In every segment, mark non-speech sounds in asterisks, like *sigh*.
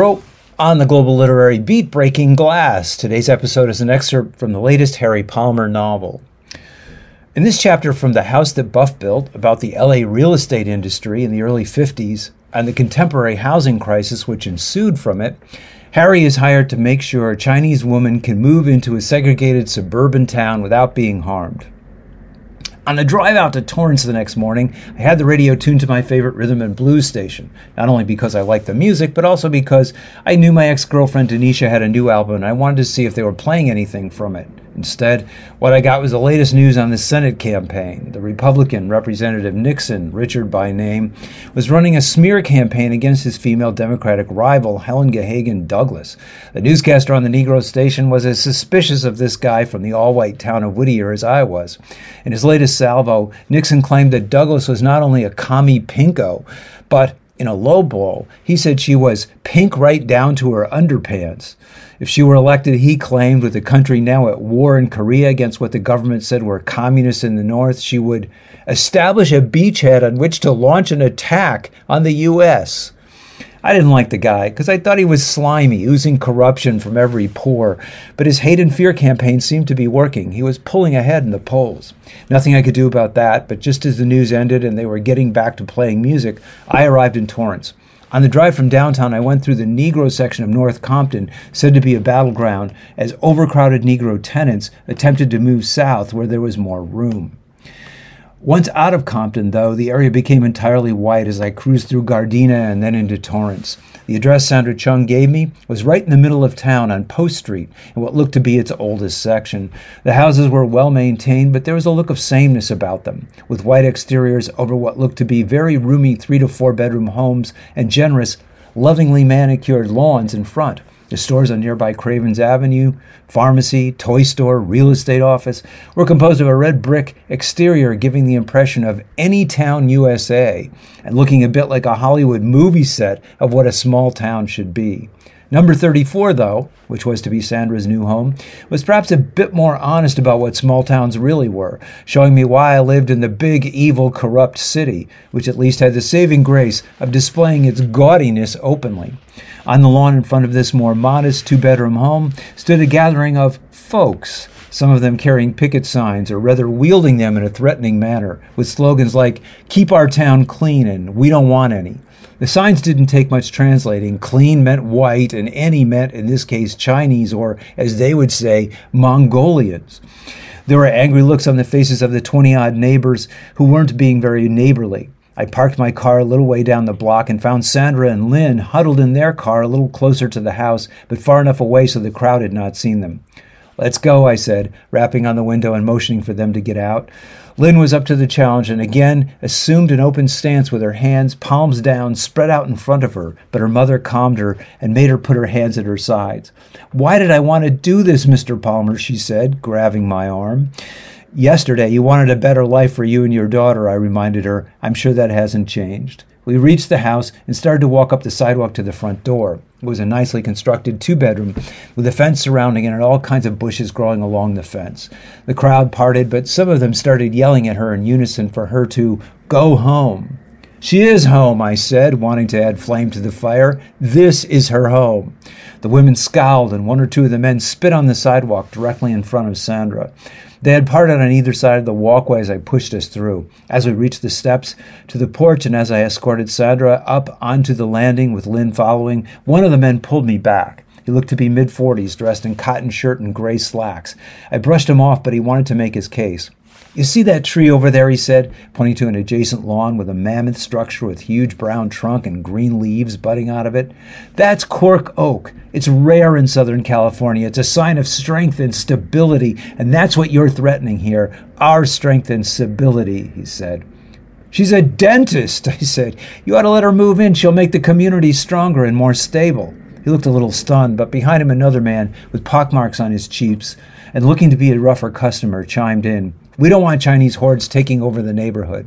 On the Global Literary Beat Breaking Glass. Today's episode is an excerpt from the latest Harry Palmer novel. In this chapter from The House That Buff Built about the LA real estate industry in the early 50s and the contemporary housing crisis which ensued from it, Harry is hired to make sure a Chinese woman can move into a segregated suburban town without being harmed. On the drive out to Torrance the next morning, I had the radio tuned to my favorite rhythm and blues station, not only because I liked the music, but also because I knew my ex girlfriend Denisha had a new album and I wanted to see if they were playing anything from it. Instead, what I got was the latest news on the Senate campaign. The Republican Representative Nixon, Richard by name, was running a smear campaign against his female Democratic rival, Helen Gahagan Douglas. The newscaster on the Negro station was as suspicious of this guy from the all white town of Whittier as I was. In his latest salvo, Nixon claimed that Douglas was not only a commie pinko, but in a low blow, he said she was pink right down to her underpants. If she were elected, he claimed, with the country now at war in Korea against what the government said were communists in the North, she would establish a beachhead on which to launch an attack on the U.S. I didn't like the guy because I thought he was slimy, oozing corruption from every pore. But his hate and fear campaign seemed to be working. He was pulling ahead in the polls. Nothing I could do about that, but just as the news ended and they were getting back to playing music, I arrived in Torrance. On the drive from downtown, I went through the Negro section of North Compton, said to be a battleground, as overcrowded Negro tenants attempted to move south where there was more room. Once out of Compton, though, the area became entirely white as I cruised through Gardena and then into Torrance. The address Sandra Chung gave me was right in the middle of town on Post Street, in what looked to be its oldest section. The houses were well maintained, but there was a look of sameness about them, with white exteriors over what looked to be very roomy three to four bedroom homes and generous, lovingly manicured lawns in front. The stores on nearby Cravens Avenue, pharmacy, toy store, real estate office were composed of a red brick exterior giving the impression of any town USA and looking a bit like a Hollywood movie set of what a small town should be. Number 34, though, which was to be Sandra's new home, was perhaps a bit more honest about what small towns really were, showing me why I lived in the big, evil, corrupt city, which at least had the saving grace of displaying its gaudiness openly. On the lawn in front of this more modest two bedroom home stood a gathering of folks, some of them carrying picket signs or rather wielding them in a threatening manner, with slogans like, Keep our town clean and We don't want any. The signs didn't take much translating. Clean meant white, and any meant, in this case, Chinese, or as they would say, Mongolians. There were angry looks on the faces of the 20 odd neighbors who weren't being very neighborly. I parked my car a little way down the block and found Sandra and Lynn huddled in their car a little closer to the house, but far enough away so the crowd had not seen them. Let's go, I said, rapping on the window and motioning for them to get out. Lynn was up to the challenge and again assumed an open stance with her hands, palms down, spread out in front of her, but her mother calmed her and made her put her hands at her sides. Why did I want to do this, Mr. Palmer? she said, grabbing my arm. Yesterday, you wanted a better life for you and your daughter, I reminded her. I'm sure that hasn't changed. We reached the house and started to walk up the sidewalk to the front door. It was a nicely constructed two bedroom with a fence surrounding it and all kinds of bushes growing along the fence. The crowd parted, but some of them started yelling at her in unison for her to go home. She is home, I said, wanting to add flame to the fire. This is her home. The women scowled, and one or two of the men spit on the sidewalk directly in front of Sandra. They had parted on either side of the walkway as I pushed us through. As we reached the steps to the porch and as I escorted Sandra up onto the landing with Lynn following, one of the men pulled me back. He looked to be mid 40s, dressed in cotton shirt and gray slacks. I brushed him off, but he wanted to make his case. You see that tree over there, he said, pointing to an adjacent lawn with a mammoth structure with huge brown trunk and green leaves budding out of it? That's cork oak. It's rare in Southern California. It's a sign of strength and stability, and that's what you're threatening here our strength and stability, he said. She's a dentist, *laughs* I said. You ought to let her move in. She'll make the community stronger and more stable. He looked a little stunned, but behind him another man with pockmarks on his cheeks and looking to be a rougher customer chimed in. We don't want Chinese hordes taking over the neighborhood.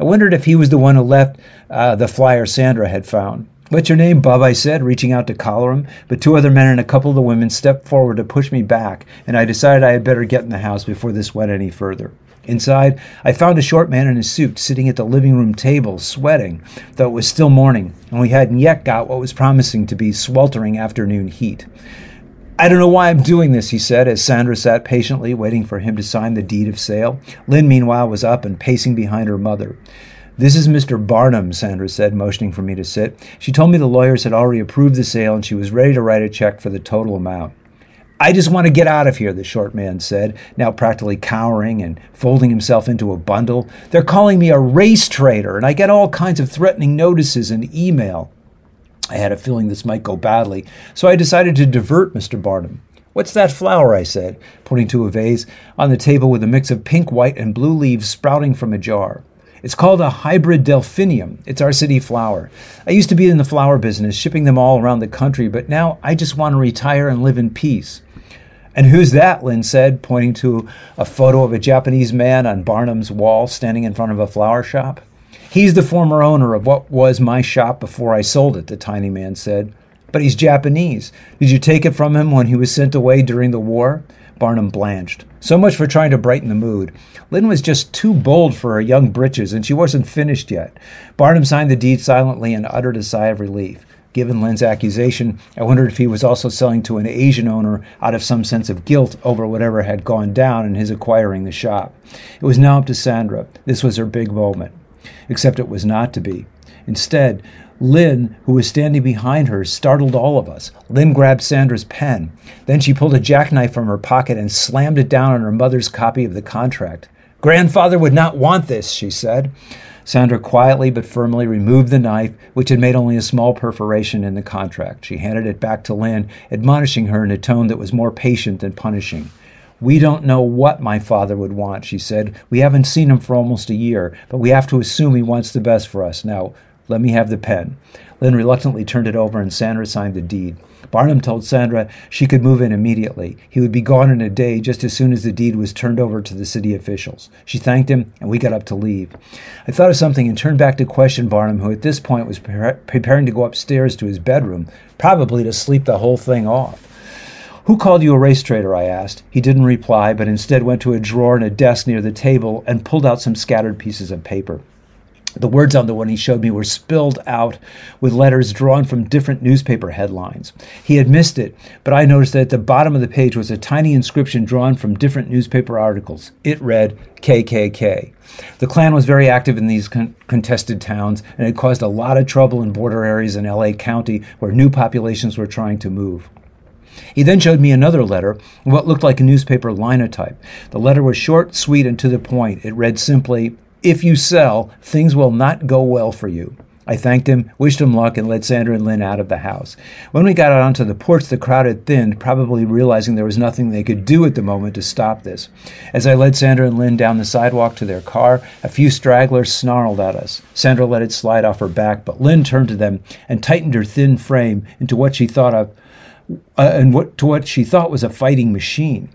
I wondered if he was the one who left uh, the flyer Sandra had found. What's your name, Bub? I said, reaching out to collar him. But two other men and a couple of the women stepped forward to push me back, and I decided I had better get in the house before this went any further. Inside, I found a short man in a suit sitting at the living room table, sweating, though it was still morning, and we hadn't yet got what was promising to be sweltering afternoon heat. I don't know why I'm doing this, he said, as Sandra sat patiently waiting for him to sign the deed of sale. Lynn, meanwhile, was up and pacing behind her mother. This is Mr. Barnum, Sandra said, motioning for me to sit. She told me the lawyers had already approved the sale and she was ready to write a check for the total amount. I just want to get out of here, the short man said, now practically cowering and folding himself into a bundle. They're calling me a race trader, and I get all kinds of threatening notices and email. I had a feeling this might go badly, so I decided to divert Mr. Barnum. What's that flower? I said, pointing to a vase on the table with a mix of pink, white, and blue leaves sprouting from a jar. It's called a hybrid delphinium. It's our city flower. I used to be in the flower business, shipping them all around the country, but now I just want to retire and live in peace. And who's that? Lynn said, pointing to a photo of a Japanese man on Barnum's wall standing in front of a flower shop. He's the former owner of what was my shop before I sold it, the tiny man said. But he's Japanese. Did you take it from him when he was sent away during the war? Barnum blanched. So much for trying to brighten the mood. Lynn was just too bold for her young britches, and she wasn't finished yet. Barnum signed the deed silently and uttered a sigh of relief. Given Lynn's accusation, I wondered if he was also selling to an Asian owner out of some sense of guilt over whatever had gone down in his acquiring the shop. It was now up to Sandra. This was her big moment except it was not to be. Instead, Lynn, who was standing behind her, startled all of us. Lynn grabbed Sandra's pen. Then she pulled a jackknife from her pocket and slammed it down on her mother's copy of the contract. Grandfather would not want this, she said. Sandra quietly but firmly removed the knife, which had made only a small perforation in the contract. She handed it back to Lynn, admonishing her in a tone that was more patient than punishing. We don't know what my father would want, she said. We haven't seen him for almost a year, but we have to assume he wants the best for us. Now, let me have the pen. Lynn reluctantly turned it over and Sandra signed the deed. Barnum told Sandra she could move in immediately. He would be gone in a day just as soon as the deed was turned over to the city officials. She thanked him, and we got up to leave. I thought of something and turned back to question Barnum, who at this point was pre- preparing to go upstairs to his bedroom, probably to sleep the whole thing off. Who called you a race trader? I asked. He didn't reply, but instead went to a drawer in a desk near the table and pulled out some scattered pieces of paper. The words on the one he showed me were spilled out with letters drawn from different newspaper headlines. He had missed it, but I noticed that at the bottom of the page was a tiny inscription drawn from different newspaper articles. It read KKK. The Klan was very active in these con- contested towns and had caused a lot of trouble in border areas in LA County where new populations were trying to move. He then showed me another letter, what looked like a newspaper linotype. The letter was short, sweet, and to the point. It read simply, If you sell, things will not go well for you. I thanked him, wished him luck, and led Sandra and Lynn out of the house. When we got out onto the porch, the crowd had thinned, probably realizing there was nothing they could do at the moment to stop this. As I led Sandra and Lynn down the sidewalk to their car, a few stragglers snarled at us. Sandra let it slide off her back, but Lynn turned to them and tightened her thin frame into what she thought of uh, and what, to what she thought was a fighting machine.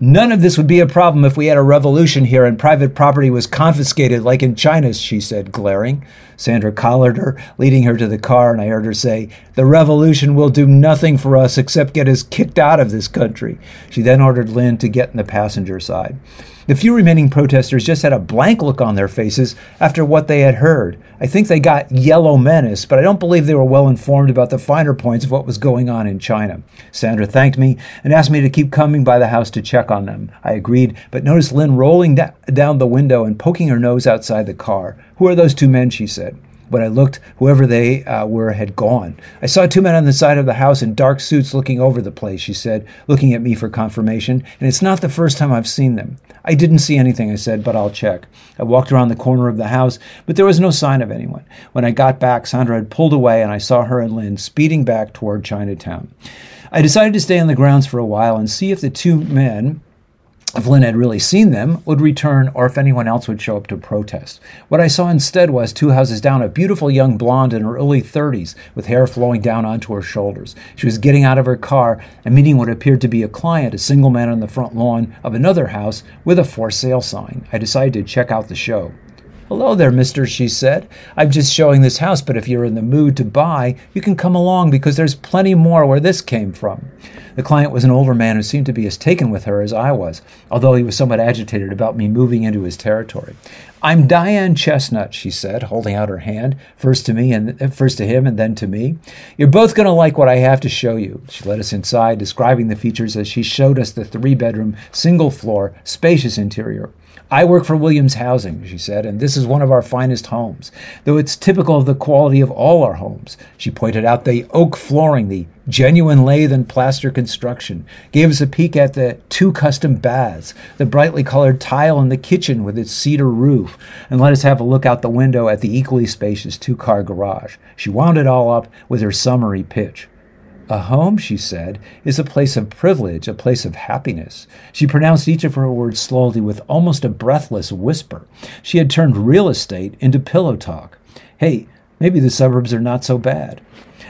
None of this would be a problem if we had a revolution here and private property was confiscated like in China, she said, glaring. Sandra collared her, leading her to the car, and I heard her say, The revolution will do nothing for us except get us kicked out of this country. She then ordered Lynn to get in the passenger side. The few remaining protesters just had a blank look on their faces after what they had heard. I think they got yellow menace, but I don't believe they were well informed about the finer points of what was going on in China. Sandra thanked me and asked me to keep coming by the house to check on them. I agreed, but noticed Lynn rolling da- down the window and poking her nose outside the car. Who are those two men? she said. When I looked, whoever they uh, were had gone. I saw two men on the side of the house in dark suits looking over the place, she said, looking at me for confirmation, and it's not the first time I've seen them. I didn't see anything, I said, but I'll check. I walked around the corner of the house, but there was no sign of anyone. When I got back, Sandra had pulled away, and I saw her and Lynn speeding back toward Chinatown. I decided to stay on the grounds for a while and see if the two men if Lynn had really seen them, would return, or if anyone else would show up to protest. What I saw instead was two houses down a beautiful young blonde in her early 30s with hair flowing down onto her shoulders. She was getting out of her car and meeting what appeared to be a client, a single man on the front lawn of another house with a for sale sign. I decided to check out the show. Hello there, mister, she said. I'm just showing this house, but if you're in the mood to buy, you can come along because there's plenty more where this came from. The client was an older man who seemed to be as taken with her as I was, although he was somewhat agitated about me moving into his territory. I'm Diane Chestnut, she said, holding out her hand, first to me and uh, first to him and then to me. You're both going to like what I have to show you. She led us inside, describing the features as she showed us the three bedroom, single floor, spacious interior. I work for Williams Housing, she said, and this is one of our finest homes, though it's typical of the quality of all our homes. She pointed out the oak flooring, the genuine lathe and plaster construction, gave us a peek at the two custom baths, the brightly colored tile in the kitchen with its cedar roof, and let us have a look out the window at the equally spacious two car garage. She wound it all up with her summary pitch. A home, she said, is a place of privilege, a place of happiness. She pronounced each of her words slowly with almost a breathless whisper. She had turned real estate into pillow talk. Hey, maybe the suburbs are not so bad.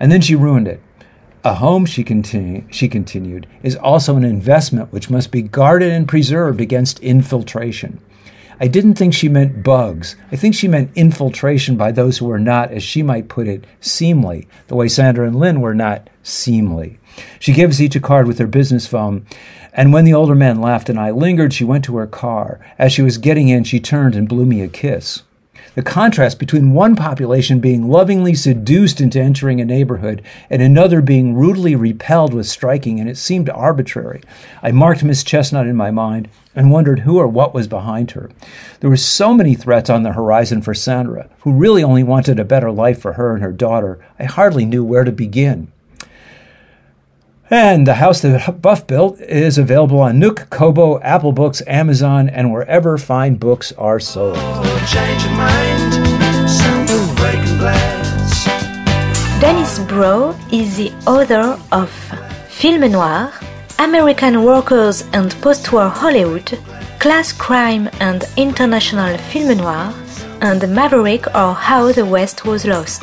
And then she ruined it. A home, she, continu- she continued, is also an investment which must be guarded and preserved against infiltration. I didn't think she meant bugs. I think she meant infiltration by those who were not, as she might put it, seemly, the way Sandra and Lynn were not seemly. She gives each a card with her business phone, and when the older man laughed and I lingered, she went to her car. As she was getting in, she turned and blew me a kiss. The contrast between one population being lovingly seduced into entering a neighborhood and another being rudely repelled was striking, and it seemed arbitrary. I marked Miss Chestnut in my mind and wondered who or what was behind her. There were so many threats on the horizon for Sandra, who really only wanted a better life for her and her daughter. I hardly knew where to begin. And the house that Buff built is available on Nook, Kobo, Apple Books, Amazon, and wherever fine books are sold. Dennis Broe is the author of Film Noir, American Workers and Postwar Hollywood, Class Crime and International Film Noir, and Maverick or How the West Was Lost